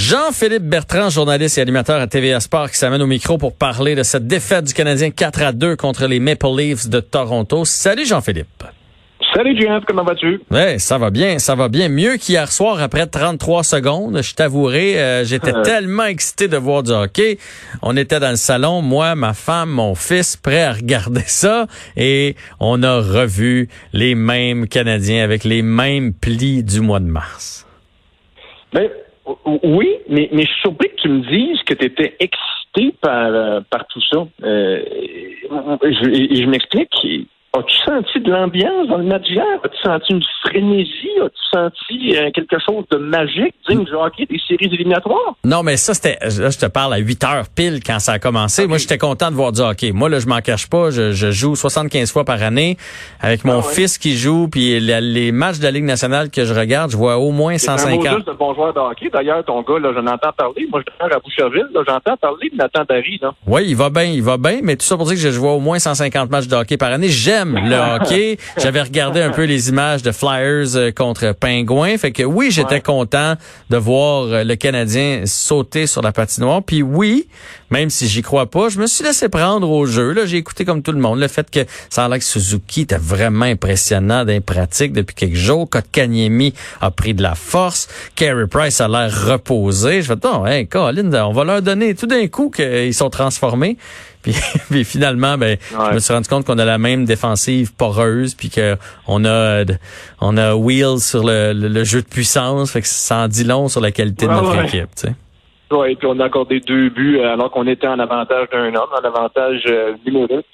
Jean-Philippe Bertrand, journaliste et animateur à TVA Sport, qui s'amène au micro pour parler de cette défaite du Canadien 4 à 2 contre les Maple Leafs de Toronto. Salut Jean-Philippe. Salut Jeff, comment vas-tu? Ouais, ça va bien, ça va bien. Mieux qu'hier soir après 33 secondes. Je t'avouerai, euh, j'étais Euh. tellement excité de voir du hockey. On était dans le salon, moi, ma femme, mon fils, prêts à regarder ça. Et on a revu les mêmes Canadiens avec les mêmes plis du mois de mars. Ben, oui, mais, mais je suis surpris que tu me dises que tu étais excité par, euh, par tout ça. Euh, je je m'explique. As-tu senti de l'ambiance dans le match hier? As-tu senti une frénésie? As-tu senti euh, quelque chose de magique, digne du hockey des séries éliminatoires? Non, mais ça, c'était, là, je te parle à 8 heures pile quand ça a commencé. Moi, j'étais content de voir du hockey. Moi, là, je m'en cache pas. Je, je joue 75 fois par année avec mon Ah ouais. fils qui joue, puis la- les matchs de la Ligue nationale que je regarde, je vois au moins C'est un mot 150. juste de bon joueur de hockey. D'ailleurs, ton gars, là, j'en entends parler. Moi, je à Boucherville. Là, j'entends parler de Nathan Barry. Là. Oui, il va bien, il va bien, mais tout ça pour dire que je vois au moins 150 matchs de hockey par année. J'aime le hockey. J'avais regardé un peu les images de Flyers euh, contre Pingouins. Fait que oui, j'étais Ouais. content de voir euh, le Canadien sauter sur la patinoire. Puis oui, même si j'y crois pas, je me suis laissé prendre au jeu. Là, j'ai écouté comme tout le monde le fait que ça a l'air que Suzuki était vraiment impressionnant pratiques depuis quelques jours. Kotkaniemi a pris de la force. Carey Price a l'air reposé. Je fais, non, hey, Colin, on va leur donner tout d'un coup qu'ils sont transformés. Puis, puis finalement, ben, Ouais. je me suis rendu compte qu'on a la même défensive poreuse, puis que on a on a wheels sur le, le- le jeu de puissance, fait que ça en dit long sur la qualité de notre ouais. équipe. Tu sais. Oui, puis on a accordé deux buts alors qu'on était en avantage d'un homme, en avantage euh, numérique.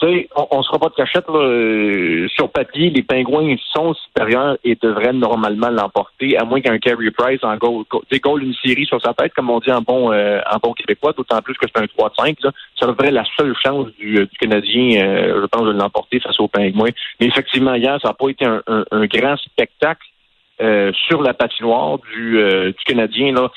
Sais, on, on se fera pas de cachette, là. euh, sur papier, les Pingouins sont supérieurs et devraient normalement l'emporter, à moins qu'un Carey Price en goal, goal une série sur sa tête, comme on dit en bon euh, en bon québécois, d'autant plus que c'est un 3-5. Là. Ça devrait être la seule chance du, euh, du Canadien, euh, je pense, de l'emporter face aux Pingouins. Mais effectivement, hier, ça n'a pas été un, un- un grand spectacle euh, sur la patinoire du, euh, du Canadien. Là.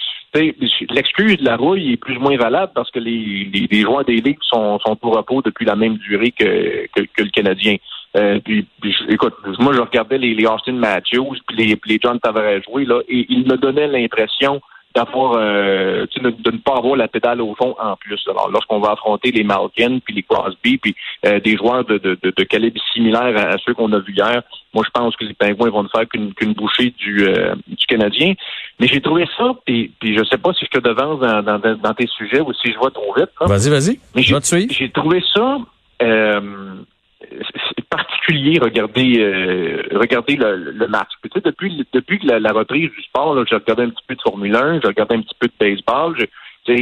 L'excuse de la rouille est plus ou moins valable parce que les, les, les joueurs des ligues sont, sont au repos depuis la même durée que, que, que le Canadien. Euh, puis, puis écoute, moi je regardais les, les Austin Matthews puis les, les John Tavares jouer là, et ils me donnaient l'impression d'avoir euh, de, de ne pas avoir la pédale au fond en plus. Alors lorsqu'on va affronter les Malkin puis les Crosby puis euh, des joueurs de, de, de, de calibre similaire à, à ceux qu'on a vus hier, moi je pense que les Pingouins vont ne faire qu'une qu'une bouchée du, euh, du Canadien. Mais j'ai trouvé ça, puis, puis je sais pas si je te devance dans, dans, dans tes sujets ou si je vois trop vite. là. Vas-y, vas-y. Mais. J'ai trouvé ça euh, c'est particulier regarder euh, regarder le, le match. Tu sais, depuis depuis la, la reprise du sport, là, j'ai regardé un petit peu de Formule 1, j'ai regardé un petit peu de baseball. Je, tu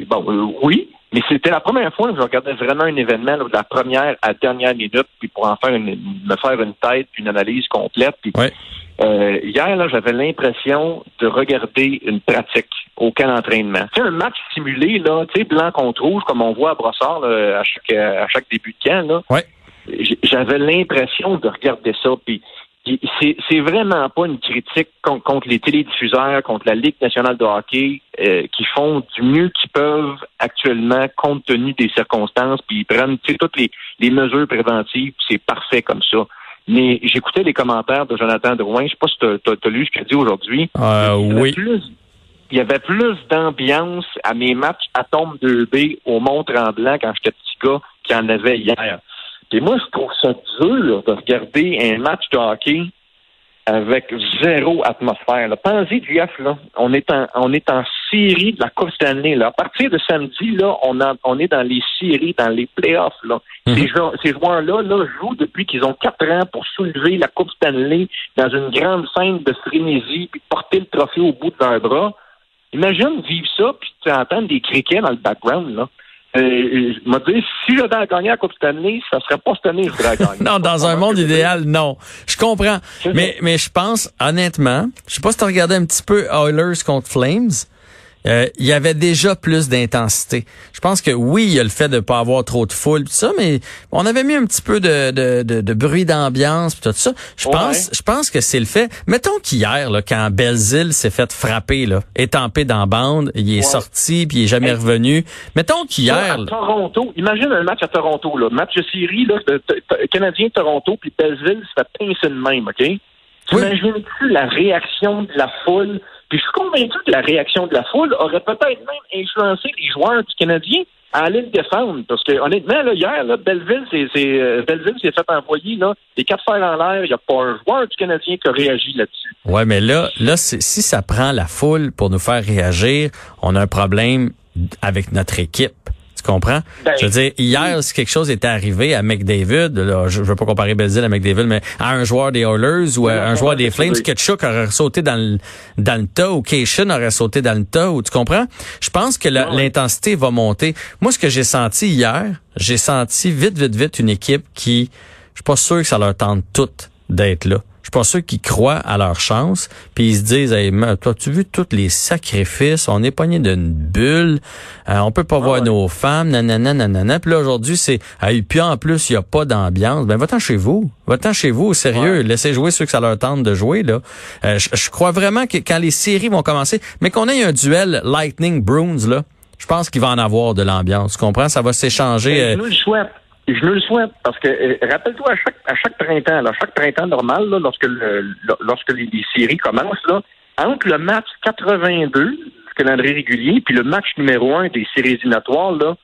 sais, bon, euh, oui, mais c'était la première fois que je regardais vraiment un événement là, de la première à la dernière minute, puis pour en faire une, me faire une tête, une analyse complète. Puis, Ouais. euh, hier, là, j'avais l'impression de regarder une pratique, aucun entraînement. C'est un match simulé, là, tu sais, blanc contre rouge, comme on voit à Brossard là, à chaque à chaque début de camp. Là. Ouais. J'avais l'impression de regarder ça, puis c'est vraiment pas une critique con- contre, les télédiffuseurs, contre la Ligue nationale de hockey, euh, qui font du mieux qu'ils peuvent actuellement compte tenu des circonstances, puis ils prennent toutes les, les mesures préventives, c'est parfait comme ça. Mais j'écoutais les commentaires de Jonathan Drouin, je sais pas si tu as, lu ce qu'il a dit aujourd'hui. Euh, Il y avait oui. plus- il y avait plus d'ambiance à mes matchs à tombe 2B au Mont-Tremblant quand j'étais petit gars qu'il y en avait hier. Et moi, je trouve ça dur de regarder un match de hockey avec zéro atmosphère. Pensez, GF, là, on est en on est en série de la Coupe Stanley. Là. À partir de samedi, là, on, a, on est dans les séries, dans les playoffs. Là. Mhm. Ces, joueurs- ces joueurs-là là, jouent depuis qu'ils ont quatre ans pour soulever la Coupe Stanley dans une grande scène de frénésie, puis porter le trophée au bout de leurs bras. Imagine vivre ça, puis tu entends des criquets dans le background. Là. Euh, je me dis, si j'avais à gagner la Coupe Stanley, ça serait pas cette année que je gagner. Non, dans un monde idéal, non. Je comprends. Mais, mais je pense, honnêtement, je sais pas si tu regardé un petit peu Oilers contre Flames. Euh, il y avait déjà plus d'intensité. Je pense que oui, il y a le fait de pas avoir trop de foule, tout ça, mais on avait mis un petit peu de, de, de, de bruit d'ambiance, tout ça. Je Ouais. pense, je pense que c'est le fait. Mettons qu'hier, là, quand Belzile s'est fait frapper, là, étampé dans la bande, il est Ouais. sorti, puis il est jamais revenu. Mettons qu'hier, Toronto, imagine un match à Toronto, là, match de série, là, de- Canadien-Toronto, puis Belleville se fait pincer de même, OK? Oui. T'imagines-tu la réaction de la foule? Je suis convaincu que la réaction de la foule aurait peut-être même influencé les joueurs du Canadien à aller le défendre. Parce que honnêtement, là, hier, là, Belleville, c'est, euh, s'est fait envoyer là, les quatre fers en l'air. Il n'y a pas un joueur du Canadien qui a réagi là-dessus. Ouais, mais là, là, si ça prend la foule pour nous faire réagir, on a un problème avec notre équipe comprends? Ben, je veux dire, hier, si quelque chose était arrivé à McDavid, là, je, veux pas comparer Belzile à McDavid, mais à un joueur des Oilers ou à un joueur des Flames, Ketchuk aurait sauté dans le, dans le tas ou Cation aurait sauté dans le tas, ou tu comprends? Je pense que l'intensité va monter. Moi, ce que j'ai senti hier, j'ai senti vite, vite, vite une équipe qui, je suis pas sûr que ça leur tente toutes d'être là. Je suis pas sûr qu'ils croient à leur chance, puis ils se disent hey, toi tu vu tous les sacrifices, on est pogné d'une bulle, euh, on peut pas voir ah nos femmes, nanana nanana. Puis là aujourd'hui c'est hey, puis en plus il y a pas d'ambiance. Ben va-t'en chez vous. Va-t'en chez vous, sérieux, laissez jouer ceux que ça leur tente de jouer là. Euh, je, crois vraiment que quand les séries vont commencer, mais qu'on ait un duel Lightning Bruins là, je pense qu'il va en avoir de l'ambiance, tu comprends? Ça va s'échanger. Ben, euh, je me le souhaite parce que euh, rappelle-toi à chaque à chaque printemps, là, chaque printemps normal, là, lorsque le, lorsque les, séries commencent, là, entre le match 82, le calendrier régulier, puis le match numéro un des séries éliminatoires, là,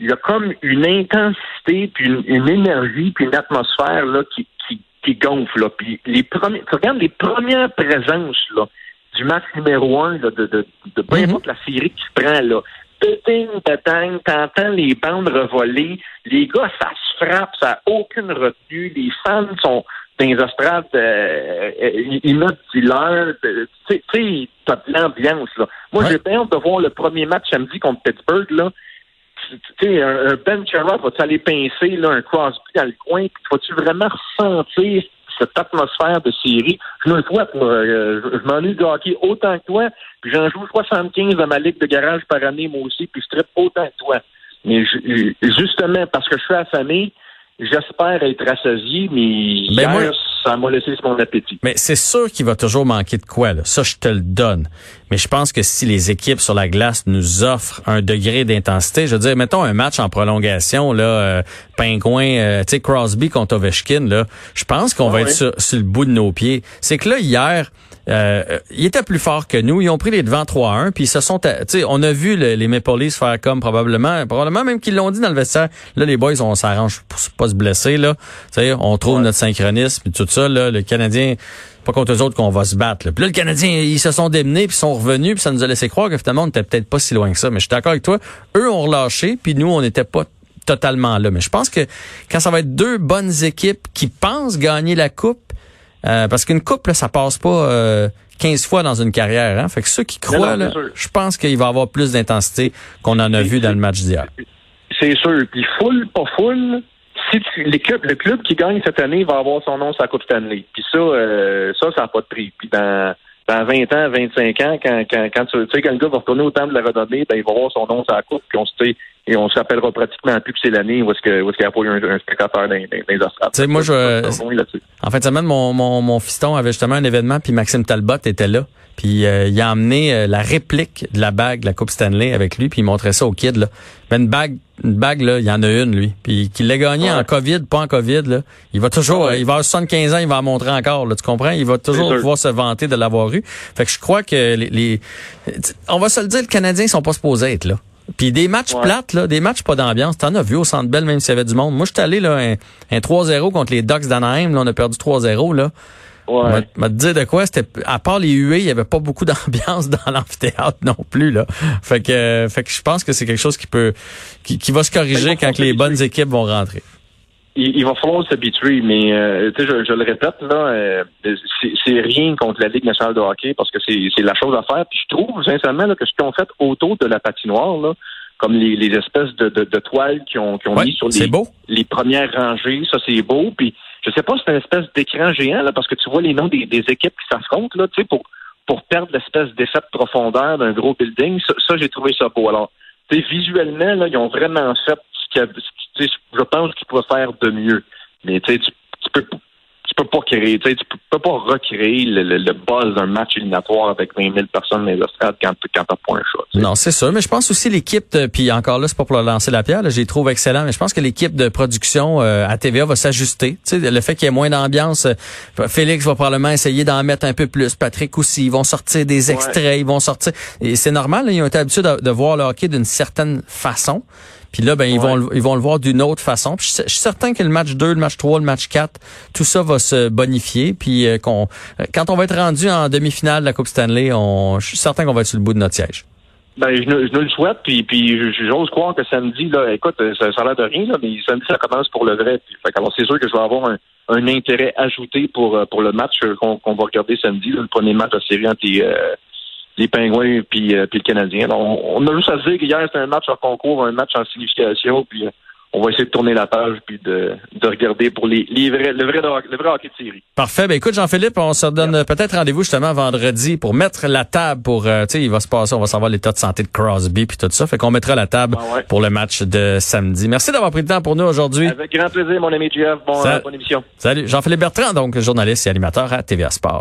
il y a comme une intensité, puis une, énergie, puis une atmosphère là, qui, qui, qui gonfle. Là. Puis les premiers, tu regardes les premières présences là, du match numéro un là, de, de, de peu importe la série qui se prend là péting, t'entends les bandes revoler, les gars, ça se frappe, ça n'a aucune retenue, les fans sont dans les estrades, euh, ils mettent du leur, tu sais, t'as de l'ambiance, là. Moi, j'ai bien hâte de voir le premier match samedi contre Pittsburgh, là. Tu sais, un, Ben Sherrod, va-tu aller pincer, là, un Crosby dans le coin, vas-tu vraiment ressentir cette atmosphère de série. Je le souhaite, euh, je, m'ennuie de hockey autant que toi, puis j'en joue 75 dans ma ligue de garage par année, moi aussi, puis je traite autant que toi. Mais justement, parce que je suis affamé, j'espère être rassasié, mais ben hier, ça m'a laissé mon appétit. Mais c'est sûr qu'il va toujours manquer de quoi, là. Ça, je te le donne. Mais je pense que si les équipes sur la glace nous offrent un degré d'intensité, je veux dire, mettons un match en prolongation, là, euh, Pingouin, euh, tu sais, Crosby contre Ovechkin, là, je pense qu'on ah va être sur, le bout de nos pieds. C'est que là, hier, euh, ils étaient plus forts que nous. Ils ont pris les devants 3-1, puis ils se sont... Tu sais, on a vu les Maple Leafs faire comme probablement, probablement même qu'ils l'ont dit dans le vestiaire. Là, les boys, on s'arrange pour pas se blesser, là. Tu sais, on trouve notre synchronisme, et tout ça, là. Le Canadien pas contre eux autres qu'on va se battre. Là. Puis là, le Canadien, ils se sont démenés, puis sont revenus, puis ça nous a laissé croire que finalement, on n'était peut-être pas si loin que ça. Mais je suis d'accord avec toi. Eux ont relâché, puis nous, on n'était pas totalement là. Mais je pense que quand ça va être deux bonnes équipes qui pensent gagner la coupe, euh, parce qu'une coupe, là, ça passe pas euh, 15 fois dans une carrière. Hein? Fait que ceux qui croient, là, je pense qu'il va y avoir plus d'intensité qu'on en a vu dans le match d'hier. C'est sûr. Puis full, pas full, si tu, le club qui gagne cette année va avoir son nom sur la Coupe Stanley. Puis ça, euh, ça, ça n'a pas de prix. Puis dans, dans 20 ans, 25 ans, quand, quand, quand tu sais, quand le gars va retourner au temps de la redonner, ben, il va avoir son nom sur la Coupe. Puis on se et on s'appellera pratiquement plus que c'est l'année où est-ce qu'il y a pas eu un, spectateur dans, les Tu sais, moi, je, en fait, semaine, mon, mon, mon fiston avait justement un événement, puis Maxime Talbot était là. Puis euh, il a emmené euh, la réplique de la bague de la Coupe Stanley avec lui, puis il montrait ça au kid. Là. Mais une bague, une bague là, il y en a une lui. Puis qu'il l'a gagné en Covid, pas en Covid. Là. Il va toujours, il va avoir 75 ans, il va en montrer encore. Là, tu comprends? Il va toujours pouvoir se vanter de l'avoir eu. Fait que je crois que les, les, on va se le dire, les Canadiens sont pas supposés être là. Puis des matchs plates, là, des matchs pas d'ambiance. T'en as vu au Centre Bell, même s'il y avait du monde. Moi, je suis allé là, un, un 3-0 contre les Ducks d'Anaheim. Là, on a perdu 3-0. Là. Ouais. te dire de quoi, c'était à part les huées, il y avait pas beaucoup d'ambiance dans l'amphithéâtre non plus là. Fait que fait que je pense que c'est quelque chose qui peut qui, qui va se corriger quand les bonnes équipes vont rentrer. Il, va falloir s'habituer, mais euh, je, je, le répète là, euh, c'est rien contre la Ligue nationale de hockey parce que c'est la chose à faire. Puis je trouve sincèrement là, que ce qu'ils ont fait autour de la patinoire là, comme les, les espèces de, de, de, toiles qui ont, qui ont mis sur les, les premières rangées, ça c'est beau. Puis je sais pas si c'est une espèce d'écran géant, là, parce que tu vois les noms des, équipes qui s'affrontent, là, tu sais, pour, pour perdre l'espèce d'effet de profondeur d'un gros building. Ça, j'ai trouvé ça beau. Alors, tu sais, visuellement, là, ils ont vraiment fait ce qu'il je pense qu'ils pourraient faire de mieux. Mais tu sais, tu peux peux pas créer, tu tu peux pas recréer le, le, buzz d'un match éliminatoire avec 20 000 personnes dans les estrades quand, quand t'as pas un shot. Non, c'est sûr, mais je pense aussi l'équipe, puis encore là, c'est pas pour leur lancer la pierre, j'ai trouve excellent, mais je pense que l'équipe de production euh, à TVA va s'ajuster. Tu le fait qu'il y ait moins d'ambiance, euh, Félix va probablement essayer d'en mettre un peu plus, Patrick aussi, ils vont sortir des extraits, ils vont sortir, et c'est normal, ils ont été habitués de, de voir le hockey d'une certaine façon. Puis là, ben, ils, vont, ils vont le voir d'une autre façon. Puis je, suis certain que le match 2, le match 3, le match 4, tout ça va se bonifier. Puis euh, qu'on, euh, quand on va être rendu en demi-finale de la Coupe Stanley, on, je suis certain qu'on va être sur le bout de notre siège. Ben, je, ne, je le souhaite, puis, puis j'ose croire que samedi, là, écoute, ça, ça a l'air de rien, là, mais samedi, ça commence pour le vrai. Puis, fait, alors, c'est sûr que je vais avoir un, un intérêt ajouté pour, euh, pour le match qu'on va regarder samedi, le premier match de série entre les Pingouins puis, euh, puis le Canadien. on, a juste à se dire qu'hier, c'était un match en concours, un match en signification, puis euh, on va essayer de tourner la page puis de, de regarder pour les, les vrais, le, vrai, le vrai hockey de série. Parfait. Ben écoute, Jean-Philippe, on se donne peut-être rendez-vous justement vendredi pour mettre la table pour, euh, tu sais, il va se passer, on va savoir l'état de santé de Crosby puis tout ça. Fait qu'on mettra la table ah pour le match de samedi. Merci d'avoir pris le temps pour nous aujourd'hui. Avec grand plaisir, mon ami Jeff. Bon, bonne émission. Salut. Jean-Philippe Bertrand, donc journaliste et animateur à TVA Sport.